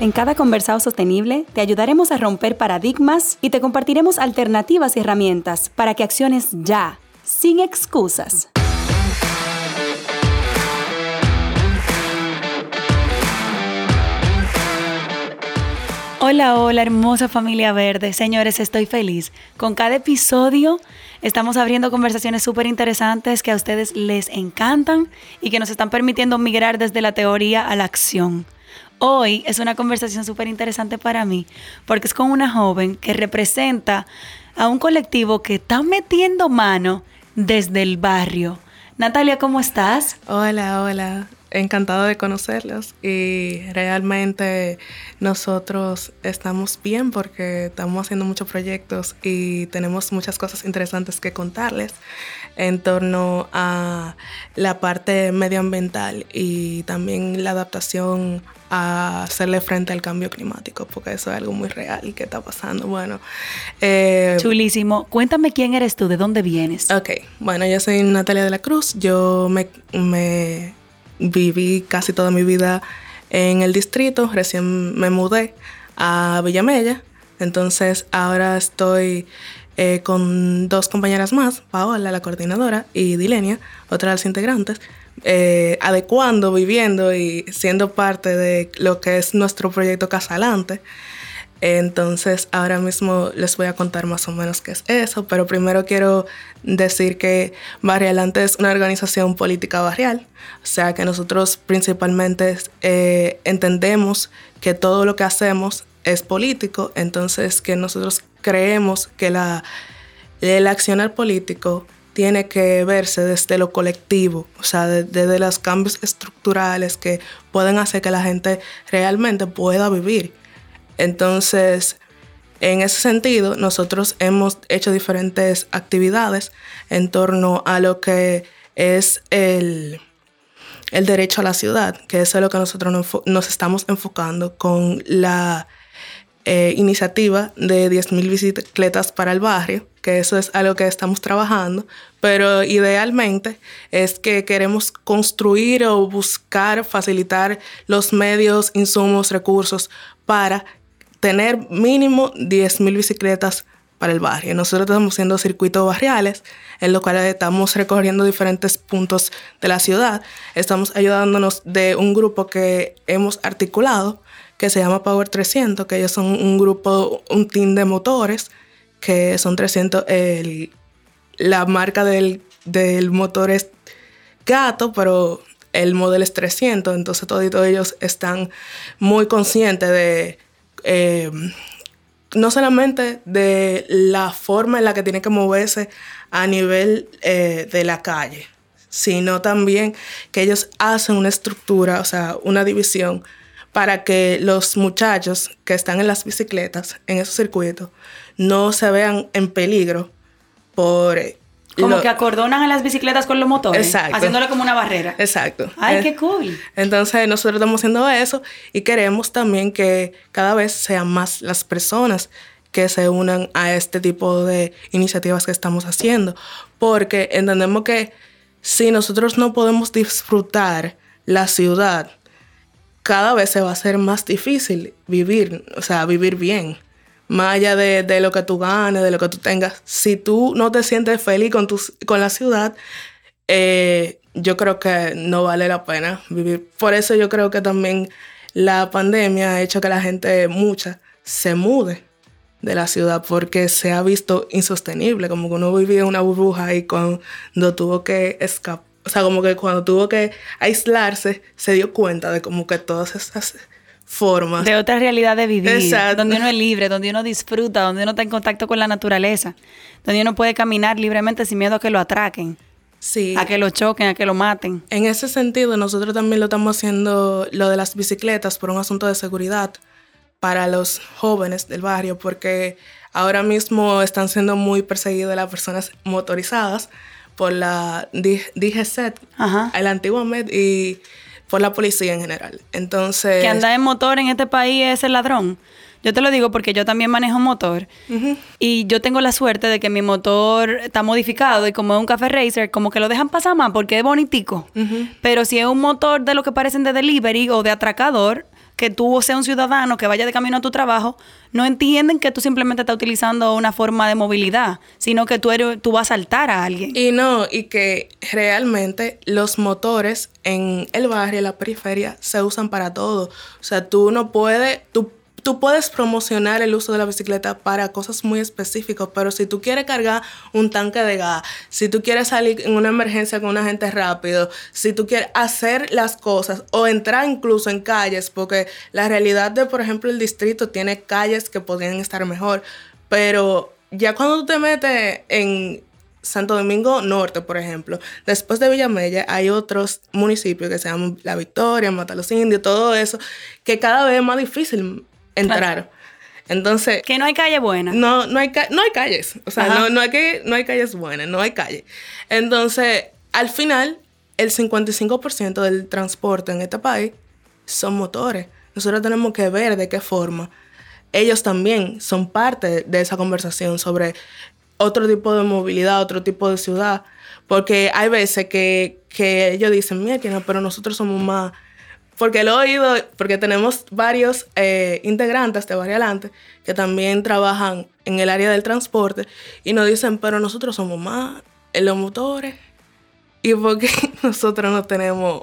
En cada conversado sostenible te ayudaremos a romper paradigmas y te compartiremos alternativas y herramientas para que acciones ya, sin excusas. Hola, hola, hermosa familia verde. Señores, estoy feliz. Con cada episodio estamos abriendo conversaciones súper interesantes que a ustedes les encantan y que nos están permitiendo migrar desde la teoría a la acción. Hoy es una conversación súper interesante para mí porque es con una joven que representa a un colectivo que está metiendo mano desde el barrio. Natalia, ¿cómo estás? Hola, hola. Encantado de conocerlos y realmente nosotros estamos bien porque estamos haciendo muchos proyectos y tenemos muchas cosas interesantes que contarles en torno a la parte medioambiental y también la adaptación a hacerle frente al cambio climático, porque eso es algo muy real que está pasando. Bueno, eh, chulísimo. Cuéntame quién eres tú, de dónde vienes. Ok, bueno, yo soy Natalia de la Cruz. Yo me, viví casi toda mi vida en el distrito. Recién me mudé a Villamella. Entonces ahora estoy eh, con dos compañeras más, Paola, la coordinadora, y Dilenia, otra de las integrantes, eh, adecuando, viviendo y siendo parte de lo que es nuestro proyecto Casalante. Entonces, ahora mismo les voy a contar más o menos qué es eso, pero primero quiero decir que Barrialante es una organización política barrial, o sea que nosotros principalmente eh, entendemos que todo lo que hacemos es político, entonces que nosotros creemos que la, el accionar político tiene que verse desde lo colectivo, o sea, desde los cambios estructurales que pueden hacer que la gente realmente pueda vivir. Entonces, en ese sentido, nosotros hemos hecho diferentes actividades en torno a lo que es el, el derecho a la ciudad, que eso es lo que nosotros nos estamos enfocando con la eh, iniciativa de 10.000 bicicletas para el barrio, que eso es algo que estamos trabajando, pero idealmente es que queremos construir o buscar facilitar los medios, insumos, recursos para tener mínimo 10.000 bicicletas para el barrio. Nosotros estamos haciendo circuitos barriales, en los cuales estamos recorriendo diferentes puntos de la ciudad. Estamos ayudándonos de un grupo que hemos articulado que se llama Power 300, que ellos son un grupo, un team de motores, que son 300, la marca del, motor es gato, pero el modelo es 300, entonces todos ellos están muy conscientes de, eh, no solamente de la forma en la que tiene que moverse a nivel eh, de la calle, sino también que ellos hacen una estructura, o sea, una división para que los muchachos que están en las bicicletas, en esos circuitos, no se vean en peligro por... Como que acordonan a las bicicletas con los motores. Exacto. Haciéndole como una barrera. Exacto. Ay, qué cool. Entonces nosotros estamos haciendo eso y queremos también que cada vez sean más las personas que se unan a este tipo de iniciativas que estamos haciendo. Porque entendemos que si nosotros no podemos disfrutar la ciudad cada vez se va a hacer más difícil vivir, o sea, vivir bien. Más allá de, lo que tú ganes, de lo que tú tengas. Si tú no te sientes feliz con, con la ciudad, eh, yo creo que no vale la pena vivir. Por eso yo creo que también la pandemia ha hecho que la gente, mucha, se mude de la ciudad porque se ha visto insostenible, como que uno vivía en una burbuja y cuando tuvo que escapar o sea, como que cuando tuvo que aislarse, se dio cuenta de como que todas esas formas. De otra realidad de vivir. Exacto. Donde uno es libre, donde uno disfruta, donde uno está en contacto con la naturaleza, donde uno puede caminar libremente sin miedo a que lo atraquen. Sí. A que lo choquen, a que lo maten. En ese sentido, nosotros también lo estamos haciendo, lo de las bicicletas, por un asunto de seguridad para los jóvenes del barrio, porque ahora mismo están siendo muy perseguidas las personas motorizadas por la DGZ, el antiguo MED y por la policía en general. Entonces... Que anda en motor en este país es el ladrón. Yo te lo digo porque yo también manejo motor y yo tengo la suerte de que mi motor está modificado y como es un café racer, como que lo dejan pasar más porque es bonitico. Pero si es un motor de lo que parecen de delivery o de atracador, que tú seas un ciudadano que vaya de camino a tu trabajo, no entienden que tú simplemente estás utilizando una forma de movilidad, sino que tú, eres, tú vas a saltar a alguien. Y no, y que realmente los motores en el barrio, en la periferia, se usan para todo. O sea, tú no puedes, tú tú puedes promocionar el uso de la bicicleta para cosas muy específicas, pero si tú quieres cargar un tanque de gas, si tú quieres salir en una emergencia con una gente rápido, si tú quieres hacer las cosas o entrar incluso en calles, porque la realidad de, por ejemplo, el distrito tiene calles que podrían estar mejor, pero ya cuando tú te metes en Santo Domingo Norte, por ejemplo, después de Villamella hay otros municipios que se llaman La Victoria, Mata los Indios, todo eso, que cada vez es más difícil entrar. Entonces... Que no hay calle buena. No, no, hay, no hay calles. O sea, no, no, hay que, no hay calles buenas, no hay calle. Entonces, al final, el 55% del transporte en este país son motores. Nosotros tenemos que ver de qué forma ellos también son parte de esa conversación sobre otro tipo de movilidad, otro tipo de ciudad. Porque hay veces que, que ellos dicen, mira, pero nosotros somos más porque lo he oído, porque tenemos varios eh, integrantes de Varialante que también trabajan en el área del transporte y nos dicen, pero nosotros somos más en los motores y porque nosotros no tenemos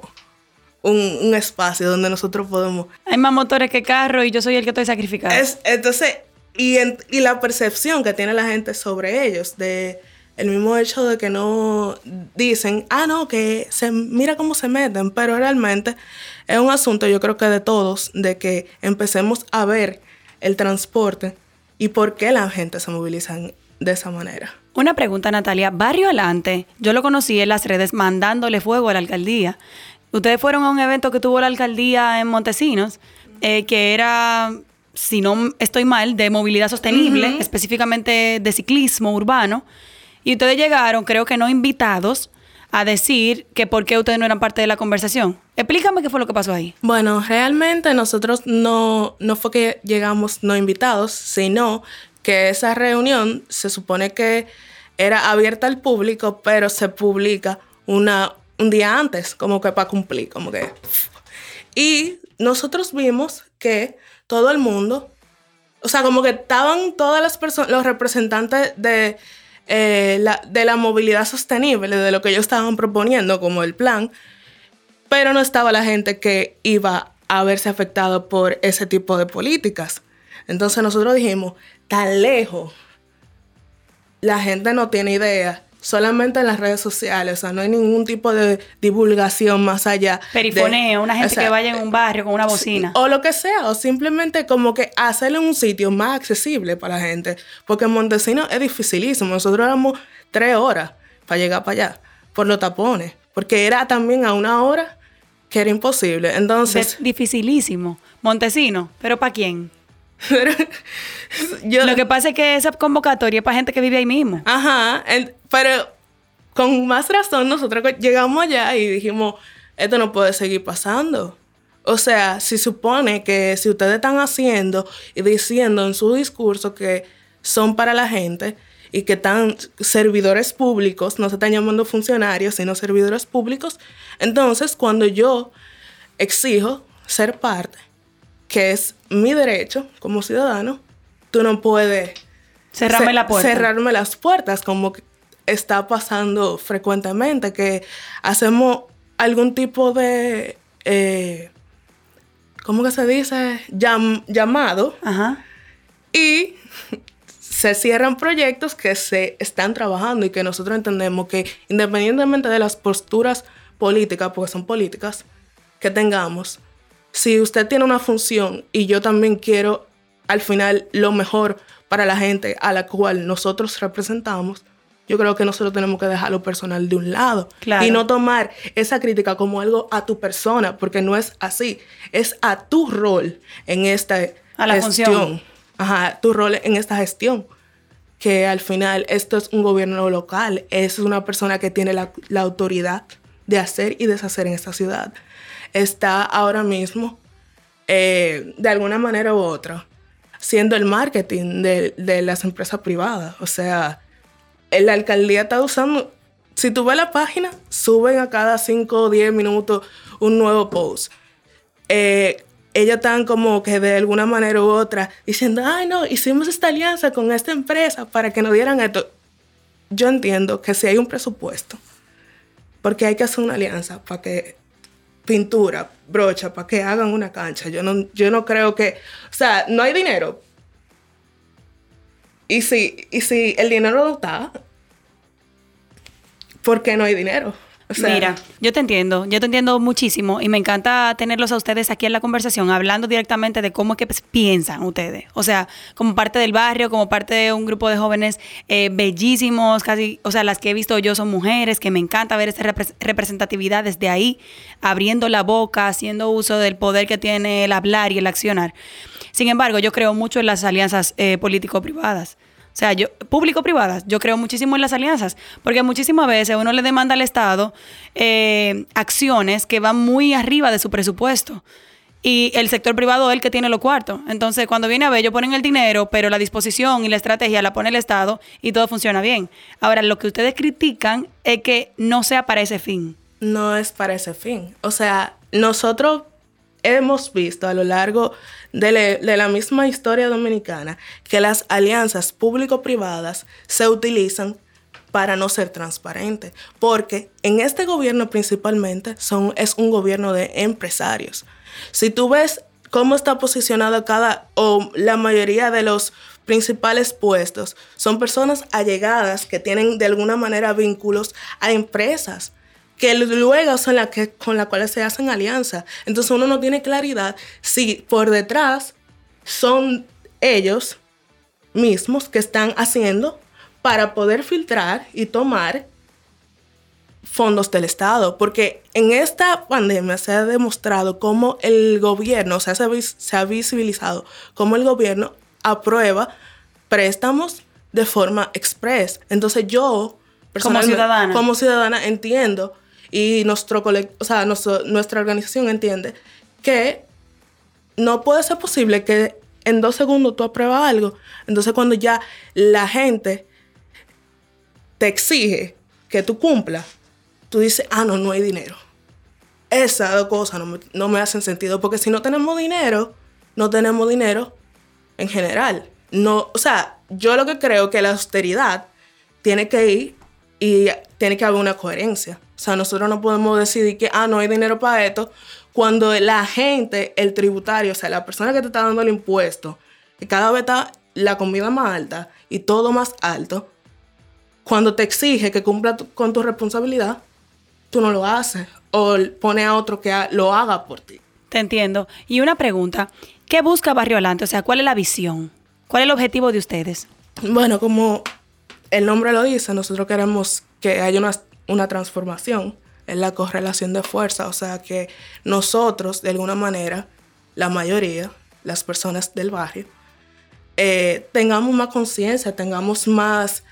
un, espacio donde nosotros podemos... Hay más motores que carros y yo soy el que estoy sacrificado. Es, entonces, y, y la percepción que tiene la gente sobre ellos, de el mismo hecho de que no dicen, ah, no, que se mira cómo se meten, pero realmente es un asunto, yo creo que de todos, de que empecemos a ver el transporte y por qué la gente se moviliza de esa manera. Una pregunta, Natalia. Barrio Alante, yo lo conocí en las redes mandándole fuego a la alcaldía. Ustedes fueron a un evento que tuvo la alcaldía en Montesinos, eh, que era, si no estoy mal, de movilidad sostenible, específicamente de ciclismo urbano. Y ustedes llegaron, creo que no invitados, a decir que por qué ustedes no eran parte de la conversación. Explícame qué fue lo que pasó ahí. Bueno, realmente nosotros no, no fue que llegamos no invitados, sino que esa reunión se supone que era abierta al público, pero se publica una, un día antes, como que para cumplir, como que... Y nosotros vimos que todo el mundo, o sea, como que estaban todas las personas, los representantes de eh, de la movilidad sostenible, de lo que ellos estaban proponiendo como el plan, pero no estaba la gente que iba a verse afectado por ese tipo de políticas. Entonces nosotros dijimos, tan lejos, la gente no tiene idea solamente en las redes sociales, o sea, no hay ningún tipo de divulgación más allá. Perifoneo, una gente que vaya en un barrio con una bocina. O lo que sea, o simplemente como que hacerle un sitio más accesible para la gente, porque en Montesino es dificilísimo, nosotros éramos tres horas para llegar para allá, por los tapones, porque era también a una hora que era imposible, entonces... Es dificilísimo. Montesino, ¿pero para quién? Lo que pasa es que esa convocatoria es para gente que vive ahí mismo. Ajá, pero con más razón nosotros llegamos allá y dijimos, esto no puede seguir pasando. O sea, si supone que si ustedes están haciendo y diciendo en su discurso que son para la gente y que están servidores públicos, no se están llamando funcionarios, sino servidores públicos, entonces cuando yo exijo ser parte, que es mi derecho como ciudadano, tú no puedes cerrarme la puerta. Cerrarme las puertas como está pasando frecuentemente, que hacemos algún tipo de, eh, ¿cómo que se dice? llamado. Y se cierran proyectos que se están trabajando y que nosotros entendemos que independientemente de las posturas políticas, porque son políticas, que tengamos, si usted tiene una función y yo también quiero al final lo mejor para la gente a la cual nosotros representamos, yo creo que nosotros tenemos que dejar lo personal de un lado y no tomar esa crítica como algo a tu persona, porque no es así, es a tu rol en esta a la gestión. Función. Ajá, tu rol en esta gestión. que al final esto es un gobierno local, es una persona que tiene la, autoridad de hacer y deshacer en esta ciudad. Está ahora mismo, eh, de alguna manera u otra, siendo el marketing de, de las empresas privadas. O sea, la alcaldía está usando, si tú ves la página, suben a cada 5 o 10 minutos un nuevo post. Eh, ellos están como que de alguna manera u otra diciendo, ay no, hicimos esta alianza con esta empresa para que nos dieran esto. Yo entiendo que si hay un presupuesto, porque hay que hacer una alianza para que pintura, brocha, para que hagan una cancha. Yo no, yo no creo que, o sea, no hay dinero. Y si, y si el dinero no está, ¿por qué no hay dinero? Mira, yo te entiendo, yo te entiendo muchísimo y me encanta tenerlos a ustedes aquí en la conversación hablando directamente de cómo es que piensan ustedes. O sea, como parte del barrio, como parte de un grupo de jóvenes eh, bellísimos, casi, o sea, las que he visto yo son mujeres, que me encanta ver esta representatividad desde ahí, abriendo la boca, haciendo uso del poder que tiene el hablar y el accionar. Sin embargo, yo creo mucho en las alianzas eh, político-privadas. O sea, yo, público-privadas, yo creo muchísimo en las alianzas, porque muchísimas veces uno le demanda al Estado eh, acciones que van muy arriba de su presupuesto. Y el sector privado es el que tiene los cuartos. Entonces, cuando viene a ver, ellos ponen el dinero, pero la disposición y la estrategia la pone el Estado y todo funciona bien. Ahora, lo que ustedes critican es que no sea para ese fin. No es para ese fin. O sea, nosotros hemos visto a lo largo de, la misma historia dominicana que las alianzas público-privadas se utilizan para no ser transparentes, porque en este gobierno principalmente es un gobierno de empresarios. Si tú ves cómo está posicionado cada o la mayoría de los principales puestos, son personas allegadas que tienen de alguna manera vínculos a empresas que luego son las que, con las cuales se hacen alianzas. Entonces uno no tiene claridad si por detrás son ellos mismos que están haciendo para poder filtrar y tomar fondos del Estado, porque en esta pandemia se ha demostrado cómo el gobierno, o sea, se ha visibilizado cómo el gobierno aprueba préstamos de forma express. Entonces yo, como ciudadana, como ciudadana entiendo y nuestro o sea, nuestra organización entiende que no puede ser posible que en dos segundos tú apruebas algo. Entonces cuando ya la gente te exige que tú cumplas, tú dices, ah, no, no hay dinero. Esas dos cosas no me, no me hacen sentido, porque si no tenemos dinero, no tenemos dinero en general. No, o sea, yo lo que creo que la austeridad tiene que ir y tiene que haber una coherencia. O sea, nosotros no podemos decidir que, ah, no hay dinero para esto, cuando la gente, el tributario, o sea, la persona que te está dando el impuesto, que cada vez está la comida más alta y todo más alto, cuando te exige que cumpla con tu responsabilidad, tú no lo haces o pone a otro que lo haga por ti. Te entiendo. Y una pregunta, ¿qué busca Barrio Alante? O sea, ¿cuál es la visión? ¿Cuál es el objetivo de ustedes? Bueno, como el nombre lo dice, nosotros queremos que haya una, una transformación en la correlación de fuerza, o sea que nosotros, de alguna manera, la mayoría, las personas del barrio, eh, tengamos más conciencia, tengamos más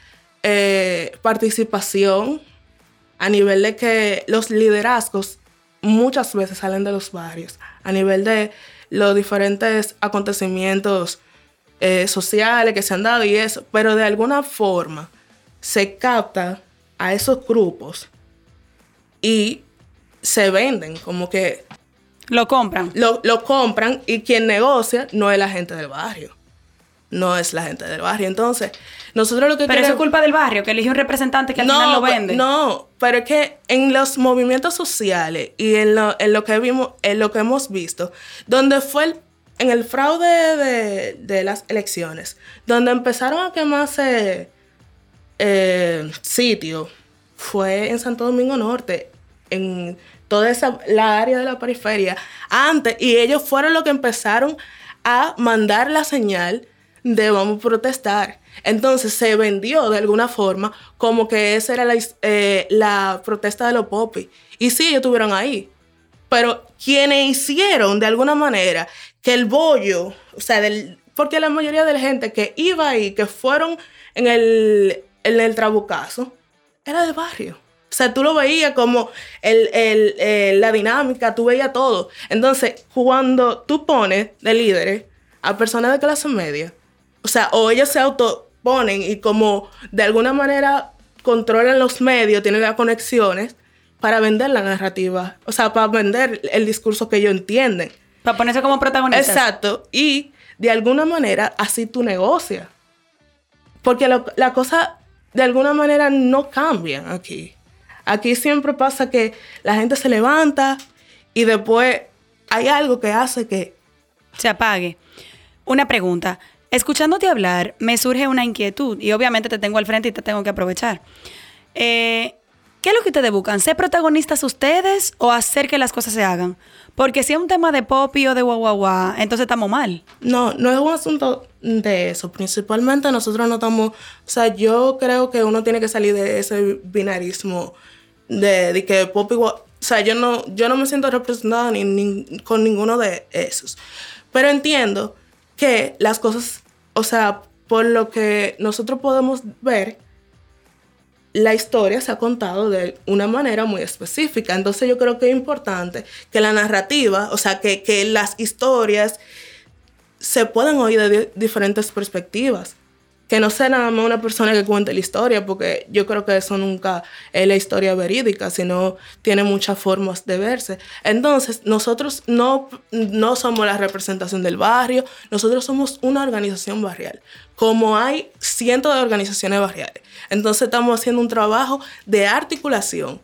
eh, participación a nivel de que los liderazgos muchas veces salen de los barrios, a nivel de los diferentes acontecimientos eh, sociales que se han dado y eso, pero de alguna forma se capta a esos grupos y se venden, como que... Lo compran. Lo, compran y quien negocia no es la gente del barrio. No es la gente del barrio. Entonces, nosotros lo que Pero eso es culpa del barrio, que elige un representante que al final lo vende. No, pero es que en los movimientos sociales y en lo, en lo que vimos, en lo que hemos visto, donde fue en el fraude de, de, las elecciones, donde empezaron a quemarse eh, sitios, fue en Santo Domingo Norte, en toda esa, la área de la periferia, antes, y ellos fueron los que empezaron a mandar la señal de vamos a protestar. Entonces se vendió de alguna forma como que esa era la, eh, la protesta de los popis. Y sí, ellos estuvieron ahí. Pero quienes hicieron de alguna manera que el bollo, o sea, del, porque la mayoría de la gente que iba ahí, que fueron en el, en el trabucazo, era de barrio. O sea, tú lo veías como el, la dinámica, tú veías todo. Entonces, cuando tú pones de líderes a personas de clase media, o sea, o ellos se autoponen y como de alguna manera controlan los medios, tienen las conexiones para vender la narrativa, o sea, para vender el discurso que ellos entienden. Para ponerse como protagonista. Exacto. Y de alguna manera así tú negocias. Porque la cosa de alguna manera no cambia aquí. Aquí siempre pasa que la gente se levanta y después hay algo que hace que... Se apague. Una pregunta. Escuchándote hablar, me surge una inquietud y obviamente te tengo al frente y te tengo que aprovechar. Eh, ¿Qué es lo que ustedes buscan? ¿Ser protagonistas ustedes o hacer que las cosas se hagan? Porque si es un tema de popi o de guau, entonces estamos mal. No, no es un asunto de eso. Principalmente nosotros no estamos... O sea, yo creo que uno tiene que salir de ese binarismo de, que pop igual, o sea, yo no, yo no me siento representada ni, con ninguno de esos. Pero entiendo que las cosas, o sea, por lo que nosotros podemos ver, la historia se ha contado de una manera muy específica. Entonces yo creo que es importante que la narrativa, o sea, que, que las historias se puedan oír de diferentes perspectivas que no sea nada más una persona que cuente la historia, porque yo creo que eso nunca es la historia verídica, sino tiene muchas formas de verse. Entonces, nosotros no, no somos la representación del barrio, nosotros somos una organización barrial, como hay cientos de organizaciones barriales. Entonces, estamos haciendo un trabajo de articulación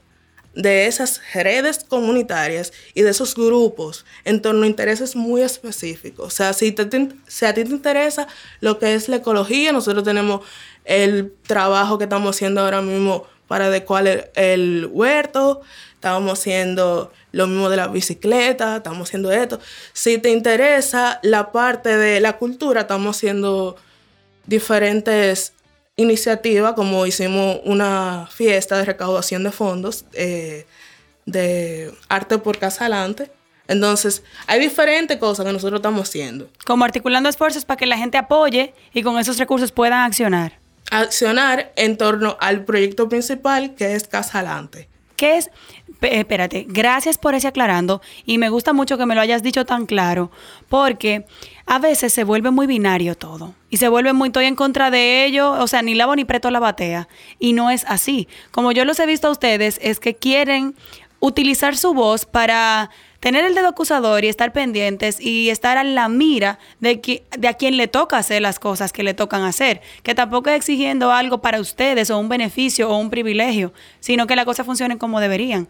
de esas redes comunitarias y de esos grupos en torno a intereses muy específicos. O sea, si, te, a ti te interesa lo que es la ecología, nosotros tenemos el trabajo que estamos haciendo ahora mismo para adecuar el, huerto, estamos haciendo lo mismo de la bicicleta, estamos haciendo esto. Si te interesa la parte de la cultura, estamos haciendo diferentes iniciativa, como hicimos una fiesta de recaudación de fondos eh, de Arte por Casa Adelante. Entonces, hay diferentes cosas que nosotros estamos haciendo. Como articulando esfuerzos para que la gente apoye y con esos recursos puedan accionar. Accionar en torno al proyecto principal que es Casa Adelante. ¿Qué es? Espérate, gracias por ese aclarando y me gusta mucho que me lo hayas dicho tan claro, porque a veces se vuelve muy binario todo y se vuelve muy estoy en contra de ello, o sea, ni lavo ni preto la batea y no es así. Como yo los he visto a ustedes, es que quieren utilizar su voz para tener el dedo acusador y estar pendientes y estar a la mira de, que, de a quien le toca hacer las cosas que le tocan hacer, que tampoco es exigiendo algo para ustedes o un beneficio o un privilegio, sino que las cosas funcionen como deberían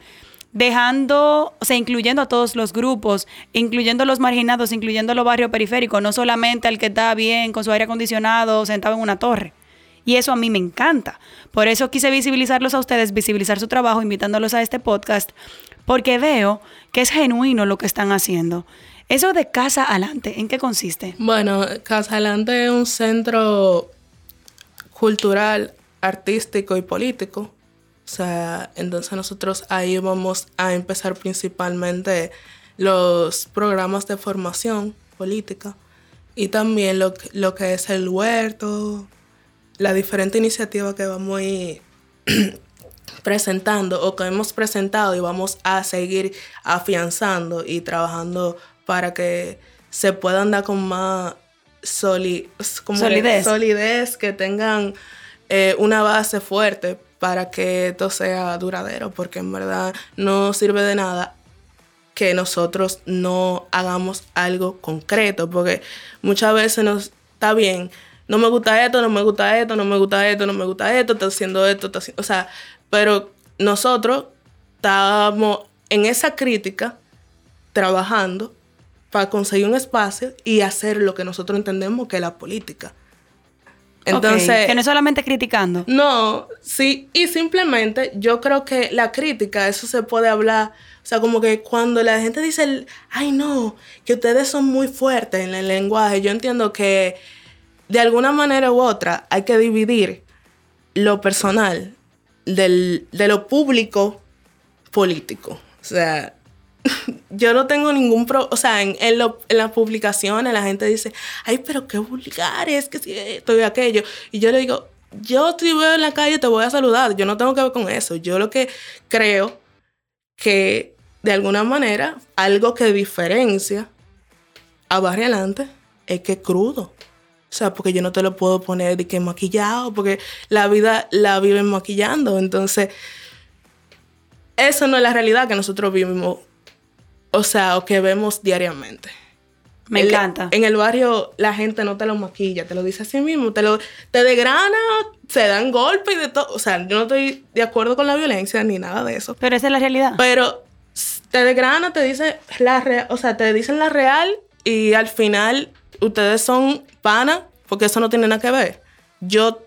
dejando, o sea, incluyendo a todos los grupos, incluyendo los marginados, incluyendo los barrios periféricos, no solamente al que está bien con su aire acondicionado sentado en una torre. Y eso a mí me encanta. Por eso quise visibilizarlos a ustedes, visibilizar su trabajo, invitándolos a este podcast, porque veo que es genuino lo que están haciendo. Eso de Casa Adelante, ¿en qué consiste? Bueno, Casa Adelante es un centro cultural, artístico y político. O sea, entonces nosotros ahí vamos a empezar principalmente los programas de formación política y también lo, lo que es el huerto, la diferente iniciativa que vamos a ir presentando o que hemos presentado y vamos a seguir afianzando y trabajando para que se puedan dar con más solidez. solidez, que tengan eh, una base fuerte para que esto sea duradero, porque en verdad no sirve de nada que nosotros no hagamos algo concreto, porque muchas veces nos está bien, no me gusta esto, no me gusta esto, no me gusta esto, no me gusta esto, estoy haciendo esto, estoy haciendo, o sea, pero nosotros estábamos en esa crítica trabajando para conseguir un espacio y hacer lo que nosotros entendemos que es la política. Entonces, que no solamente criticando. No, sí, y simplemente yo creo que la crítica, eso se puede hablar, o sea, como que cuando la gente dice, ay no, que ustedes son muy fuertes en el lenguaje, yo entiendo que de alguna manera u otra hay que dividir lo personal de lo público político. O sea, yo no tengo ningún pro, o sea, en, en, las publicaciones la gente dice, ay, pero qué vulgar es que si estoy aquello. Y yo le digo, yo te veo en la calle te voy a saludar, yo no tengo que ver con eso. Yo lo que creo que de alguna manera algo que diferencia a Barrio Adelante es que es crudo. O sea, porque yo no te lo puedo poner de que maquillado, porque la vida la viven maquillando. Entonces, eso no es la realidad que nosotros vivimos, o sea, o que vemos diariamente. Me encanta. En el barrio la gente no te lo maquilla, te lo dice así mismo, te lo te degrana, se dan golpes y de todo. O sea, yo no estoy de acuerdo con la violencia ni nada de eso. Pero esa es la realidad. Pero te degrana, te dice la o sea, te dicen la real y al final ustedes son pana porque eso no tiene nada que ver. Yo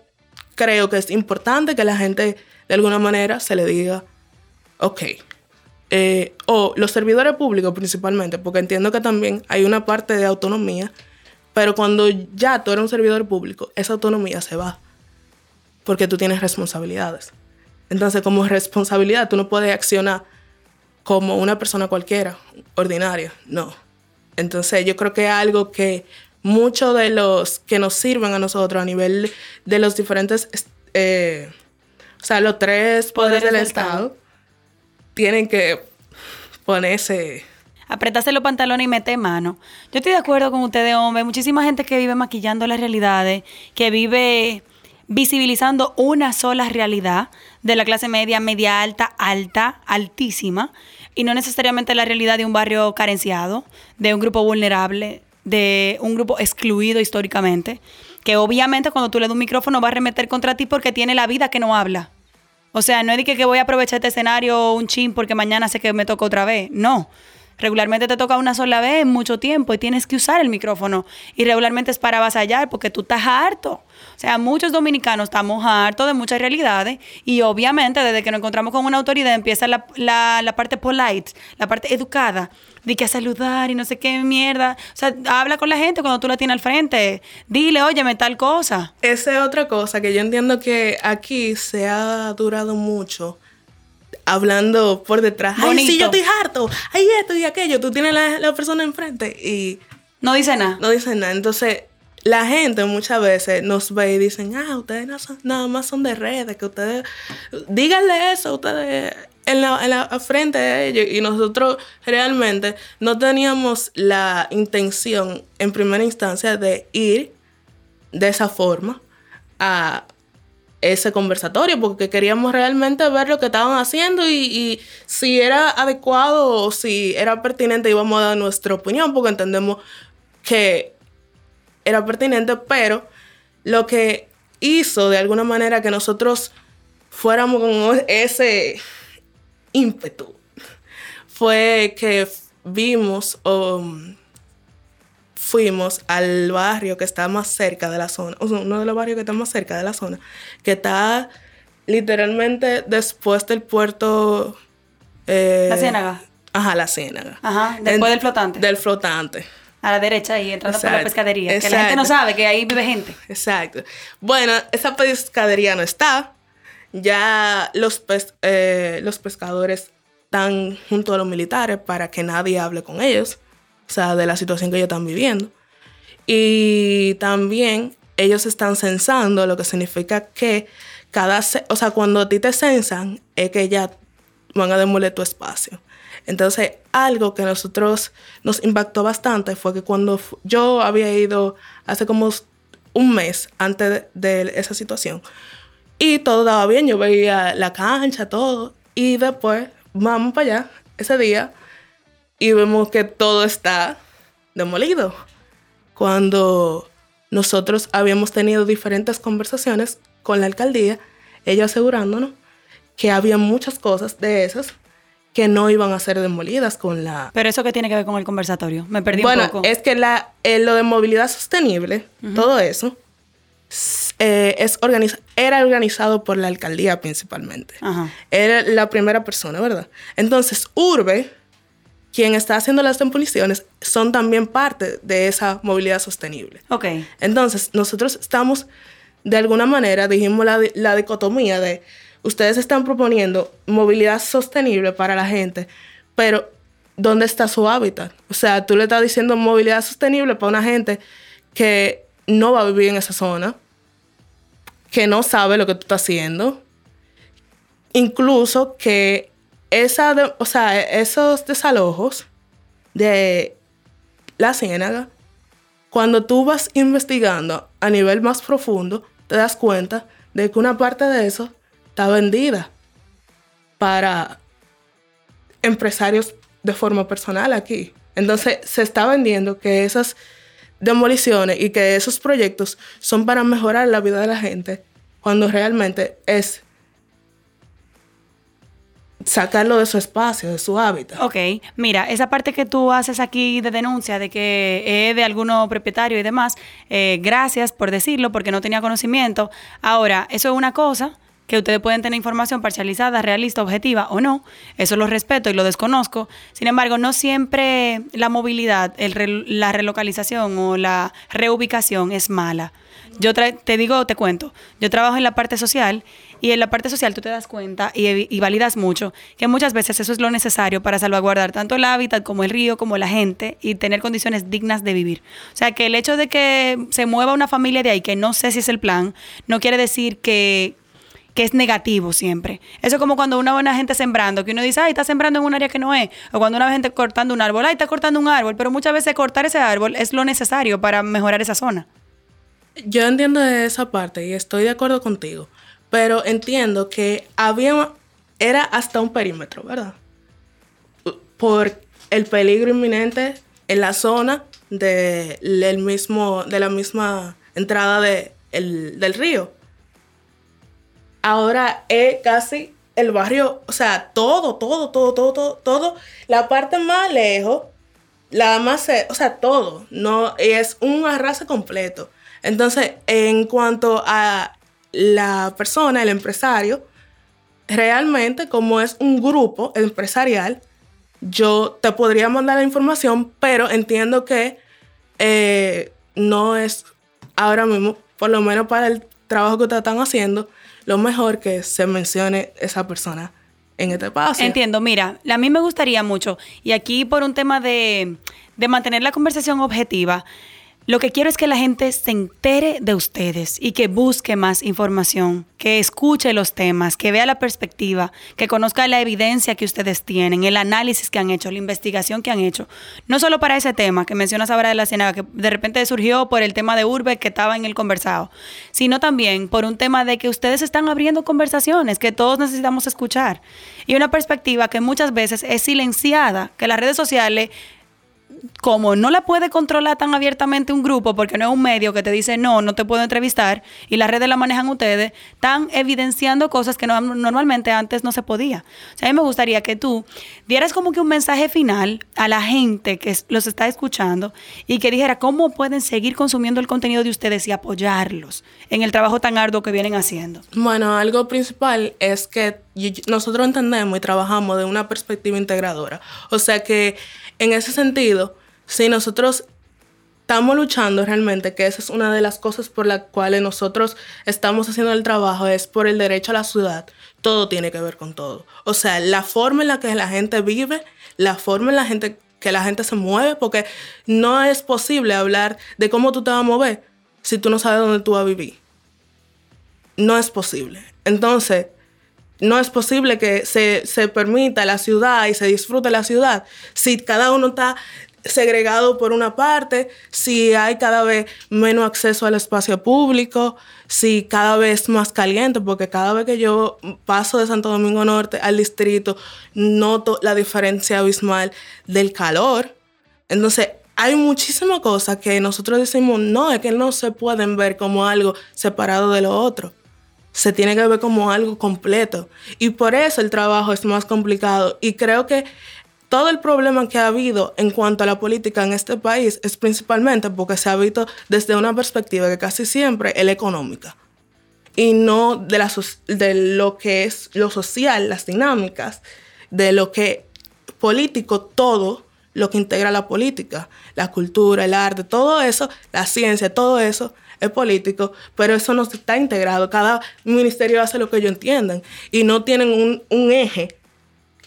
creo que es importante que la gente de alguna manera se le diga, ok, eh, o los servidores públicos principalmente, porque entiendo que también hay una parte de autonomía, pero cuando ya tú eres un servidor público, esa autonomía se va, porque tú tienes responsabilidades. Entonces, como responsabilidad, tú no puedes accionar como una persona cualquiera, ordinaria, no. Entonces, yo creo que es algo que muchos de los que nos sirven a nosotros a nivel de los diferentes, eh, o sea, los tres poderes, del, Estado tienen que ponerse... Apretarse los pantalones y meter mano. Yo estoy de acuerdo con ustedes, hombre. Muchísima gente que vive maquillando las realidades, que vive visibilizando una sola realidad de la clase media, media alta, alta, altísima, y no necesariamente la realidad de un barrio carenciado, de un grupo vulnerable, de un grupo excluido históricamente, que obviamente cuando tú le das un micrófono va a remeter contra ti porque tiene la vida que no habla. O sea, no es de que, voy a aprovechar este escenario un chin porque mañana sé que me toca otra vez. No. Regularmente te toca una sola vez en mucho tiempo y tienes que usar el micrófono. Y regularmente es para avasallar porque tú estás harto. O sea, muchos dominicanos estamos hartos de muchas realidades y obviamente desde que nos encontramos con una autoridad empieza la, la, la parte polite, la parte educada de que a saludar y no sé qué mierda. O sea, habla con la gente cuando tú la tienes al frente. Dile, óyeme, tal cosa. Esa es otra cosa que yo entiendo que aquí se ha durado mucho hablando por detrás. Ay, sí, yo estoy harto. Ay, esto y aquello. Tú tienes la, la persona enfrente y... No dice nada. No dice nada. Entonces, la gente muchas veces nos ve y dicen, ah, ustedes no son, nada más son de redes, que ustedes, díganle eso, a ustedes en la, en la frente de ellos y nosotros realmente no teníamos la intención en primera instancia de ir de esa forma a ese conversatorio porque queríamos realmente ver lo que estaban haciendo y, si era adecuado o si era pertinente íbamos a dar nuestra opinión porque entendemos que era pertinente, pero lo que hizo de alguna manera que nosotros fuéramos con ese ímpetu fue que vimos o fuimos al barrio que está más cerca de la zona, o sea, uno de los barrios que está más cerca de la zona, que está literalmente después del puerto... Eh, la Ciénaga. Ajá, la Ciénaga. Ajá, después del flotante. Del flotante. A la derecha y entrando por la pescadería. Que la gente no sabe que ahí vive gente. Exacto. Bueno, esa pescadería no está ya los, eh, los pescadores están junto a los militares para que nadie hable con ellos, o sea, de la situación que ellos están viviendo. Y también ellos están censando, lo que significa que cada, o sea, cuando a ti te censan, es que ya van a demoler tu espacio. Entonces, algo que nosotros nos impactó bastante fue que cuando yo había ido hace como un mes antes de esa situación, y todo estaba bien, yo veía la cancha, todo. Y después vamos para allá ese día y vemos que todo está demolido. Cuando nosotros habíamos tenido diferentes conversaciones con la alcaldía, ellos asegurándonos que había muchas cosas de esas que no iban a ser demolidas con la... Pero eso qué tiene que ver con el conversatorio? Me perdí un poco. Bueno, es que la, eh, lo de movilidad sostenible, todo eso, eh, es era organizado por la alcaldía principalmente. Era la primera persona, ¿verdad? Entonces, Urbe, quien está haciendo las demoliciones, son también parte de esa movilidad sostenible. Ok. Entonces, nosotros estamos, de alguna manera, dijimos la, la dicotomía de, ustedes están proponiendo movilidad sostenible para la gente, pero dónde está su hábitat. O sea, tú le estás diciendo movilidad sostenible para una gente que no va a vivir en esa zona, que no sabe lo que tú estás haciendo, incluso que esa o sea, esos desalojos de la ciénaga, cuando tú vas investigando a nivel más profundo, te das cuenta de que una parte de eso está vendida para empresarios de forma personal aquí. Entonces se está vendiendo que esas demoliciones y que esos proyectos son para mejorar la vida de la gente, cuando realmente es sacarlo de su espacio, de su hábitat. Ok, mira, esa parte que tú haces aquí de denuncia de que es de alguno propietario y demás, eh, gracias por decirlo porque no tenía conocimiento. Ahora, eso es una cosa que ustedes pueden tener información parcializada, realista, objetiva o no. Eso lo respeto y lo desconozco. Sin embargo, no siempre la movilidad, la relocalización o la reubicación es mala. Yo te digo, te cuento, yo trabajo en la parte social y en la parte social tú te das cuenta y, validas mucho que muchas veces eso es lo necesario para salvaguardar tanto el hábitat como el río, como la gente y tener condiciones dignas de vivir. O sea, que el hecho de que se mueva una familia de ahí, que no sé si es el plan, no quiere decir que, que es negativo siempre. Eso es como cuando una buena gente sembrando, que uno dice, ay, está sembrando en un área que no es. O cuando una gente cortando un árbol, ay, está cortando un árbol. Pero muchas veces cortar ese árbol es lo necesario para mejorar esa zona. Yo entiendo esa parte y estoy de acuerdo contigo. Pero entiendo que había, era hasta un perímetro, ¿verdad? Por el peligro inminente en la zona de, mismo, de la misma entrada de, del río ahora es casi el barrio, o sea, todo, todo, todo, todo, todo, todo, la parte más lejos, la más, o sea, todo, no, es un arrase completo. Entonces, en cuanto a la persona, el empresario, realmente como es un grupo empresarial, yo te podría mandar la información, pero entiendo que eh, no es ahora mismo, por lo menos para el trabajo que ustedes están haciendo, lo mejor que se mencione esa persona en este espacio. Entiendo, mira, a mí me gustaría mucho, y aquí por un tema de, de mantener la conversación objetiva, lo que quiero es que la gente se entere de ustedes y que busque más información, que escuche los temas, que vea la perspectiva, que conozca la evidencia que ustedes tienen, el análisis que han hecho, la investigación que han hecho. No solo para ese tema que mencionas ahora de la ciénaga, que de repente surgió por el tema de Urbe que estaba en el conversado, sino también por un tema de que ustedes están abriendo conversaciones que todos necesitamos escuchar. Y una perspectiva que muchas veces es silenciada, que las redes sociales como no la puede controlar tan abiertamente un grupo, porque no es un medio que te dice no, no te puedo entrevistar, y las redes la manejan ustedes, están evidenciando cosas que normalmente antes no se podía. O sea, a mí me gustaría que tú dieras como que un mensaje final a la gente que los está escuchando y que dijera cómo pueden seguir consumiendo el contenido de ustedes y apoyarlos en el trabajo tan arduo que vienen haciendo. Bueno, algo principal es que nosotros entendemos y trabajamos de una perspectiva integradora. O sea que en ese sentido, si nosotros estamos luchando realmente, que esa es una de las cosas por las cuales nosotros estamos haciendo el trabajo, es por el derecho a la ciudad, todo tiene que ver con todo. O sea, la forma en la que la gente vive, la forma en la gente que la gente se mueve, porque no es posible hablar de cómo tú te vas a mover si tú no sabes dónde tú vas a vivir. No es posible. Entonces, no es posible que se, se permita la ciudad y se disfrute la ciudad si cada uno está segregado por una parte, si hay cada vez menos acceso al espacio público, si cada vez más caliente, porque cada vez que yo paso de Santo Domingo Norte al distrito, noto la diferencia abismal del calor. Entonces, hay muchísimas cosas que nosotros decimos, no, es que no se pueden ver como algo separado de lo otro se tiene que ver como algo completo. Y por eso el trabajo es más complicado. Y creo que todo el problema que ha habido en cuanto a la política en este país es principalmente porque se ha visto desde una perspectiva que casi siempre es económica. Y no de, la, de lo que es lo social, las dinámicas, de lo que político, todo lo que integra la política, la cultura, el arte, todo eso, la ciencia, todo eso es político, pero eso no está integrado. Cada ministerio hace lo que ellos entiendan y no tienen un, eje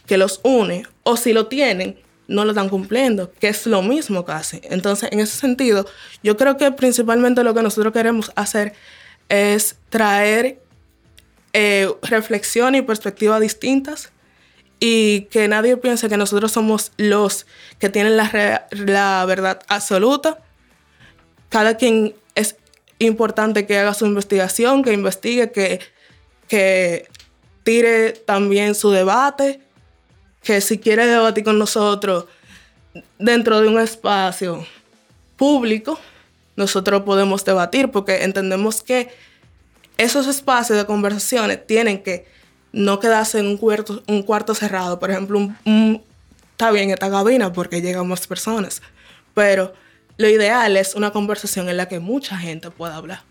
que los une, o si lo tienen, no lo están cumpliendo, que es lo mismo casi. Entonces, en ese sentido, yo creo que principalmente lo que nosotros queremos hacer es traer eh, reflexión y perspectivas distintas y que nadie piense que nosotros somos los que tienen la, la verdad absoluta. Cada quien es importante que haga su investigación, que investigue, que, que tire también su debate, que si quiere debatir con nosotros dentro de un espacio público, nosotros podemos debatir porque entendemos que esos espacios de conversaciones tienen que no quedarse en un cuarto, un cuarto cerrado. Por ejemplo, está bien esta cabina porque llegan más personas, pero lo ideal es una conversación en la que mucha gente pueda hablar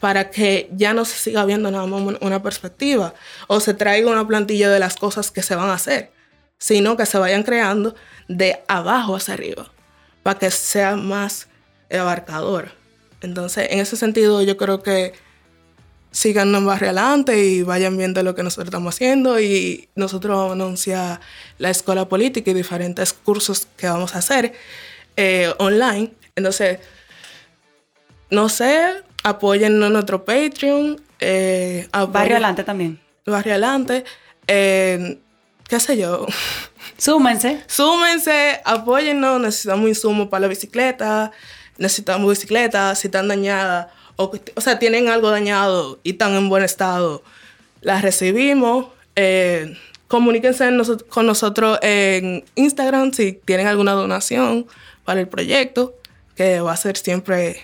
para que ya no se siga viendo nada más una perspectiva o se traiga una plantilla de las cosas que se van a hacer, sino que se vayan creando de abajo hacia arriba para que sea más abarcador. Entonces, en ese sentido, yo creo que sigan Barrio Adelante y vayan viendo lo que nosotros estamos haciendo y nosotros vamos a anunciar la escuela política y diferentes cursos que vamos a hacer eh, online. Entonces, no sé, apoyen en nuestro Patreon. Eh, Barrio Adelante también. Barrio Adelante. Eh, ¿Qué sé yo? Súmense. Súmense, apóyennos. Necesitamos insumos para la bicicleta. Necesitamos bicicletas. Si están dañadas, o, o sea, tienen algo dañado y están en buen estado, las recibimos. Eh, comuníquense con nosotros en Instagram si tienen alguna donación para el proyecto, que va a ser siempre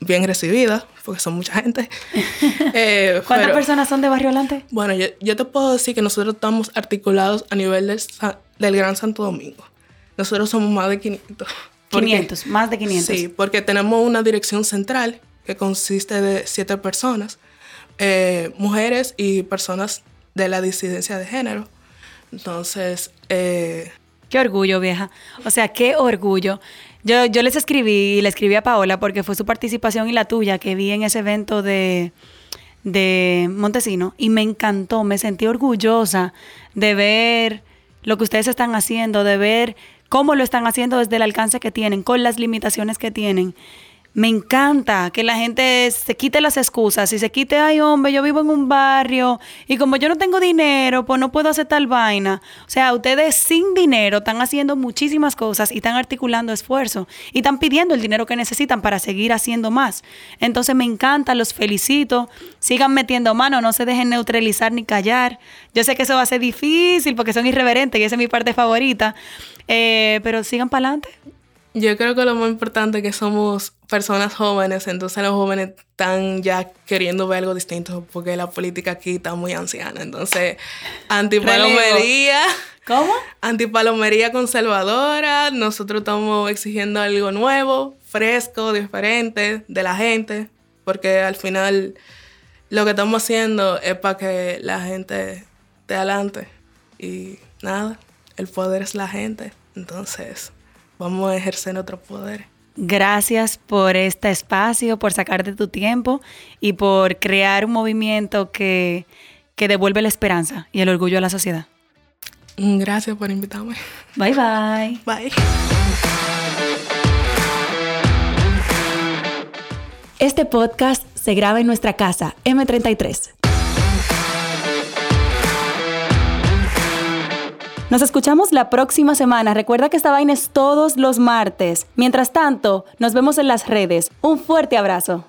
bien recibida, porque son mucha gente. Eh, ¿Cuántas personas son de Barrio Adelante? Bueno, yo, te puedo decir que nosotros estamos articulados a nivel del, del Gran Santo Domingo. Nosotros somos más de 500. 500, más de 500. Sí, porque tenemos una dirección central que consiste de siete personas, eh, mujeres y personas de la disidencia de género. Entonces, eh, Qué orgullo, vieja. O sea, qué orgullo. Yo, yo les escribí, le escribí a Paola porque fue su participación y la tuya que vi en ese evento de, de Montesino y me encantó, me sentí orgullosa de ver lo que ustedes están haciendo, de ver cómo lo están haciendo desde el alcance que tienen, con las limitaciones que tienen me encanta que la gente se quite las excusas y se quite, ay hombre, yo vivo en un barrio y como yo no tengo dinero, pues no puedo hacer tal vaina. O sea, ustedes sin dinero están haciendo muchísimas cosas y están articulando esfuerzo y están pidiendo el dinero que necesitan para seguir haciendo más. Entonces me encanta, los felicito, sigan metiendo mano, no se dejen neutralizar ni callar. Yo sé que eso va a ser difícil porque son irreverentes y esa es mi parte favorita, eh, pero sigan para adelante. Yo creo que lo más importante es que somos personas jóvenes, entonces los jóvenes están ya queriendo ver algo distinto porque la política aquí está muy anciana. Entonces, antipalomería. ¿Cómo? Antipalomería conservadora. Nosotros estamos exigiendo algo nuevo, fresco, diferente de la gente, porque al final lo que estamos haciendo es para que la gente esté adelante. Y nada, el poder es la gente. Entonces vamos a ejercer nuestro poder. Gracias por este espacio, por sacarte tu tiempo y por crear un movimiento que, que devuelve la esperanza y el orgullo a la sociedad. Gracias por invitarme. Bye bye. Bye. Este podcast se graba en nuestra casa, M33. Nos escuchamos la próxima semana. Recuerda que esta vaina es todos los martes. Mientras tanto, nos vemos en las redes. Un fuerte abrazo.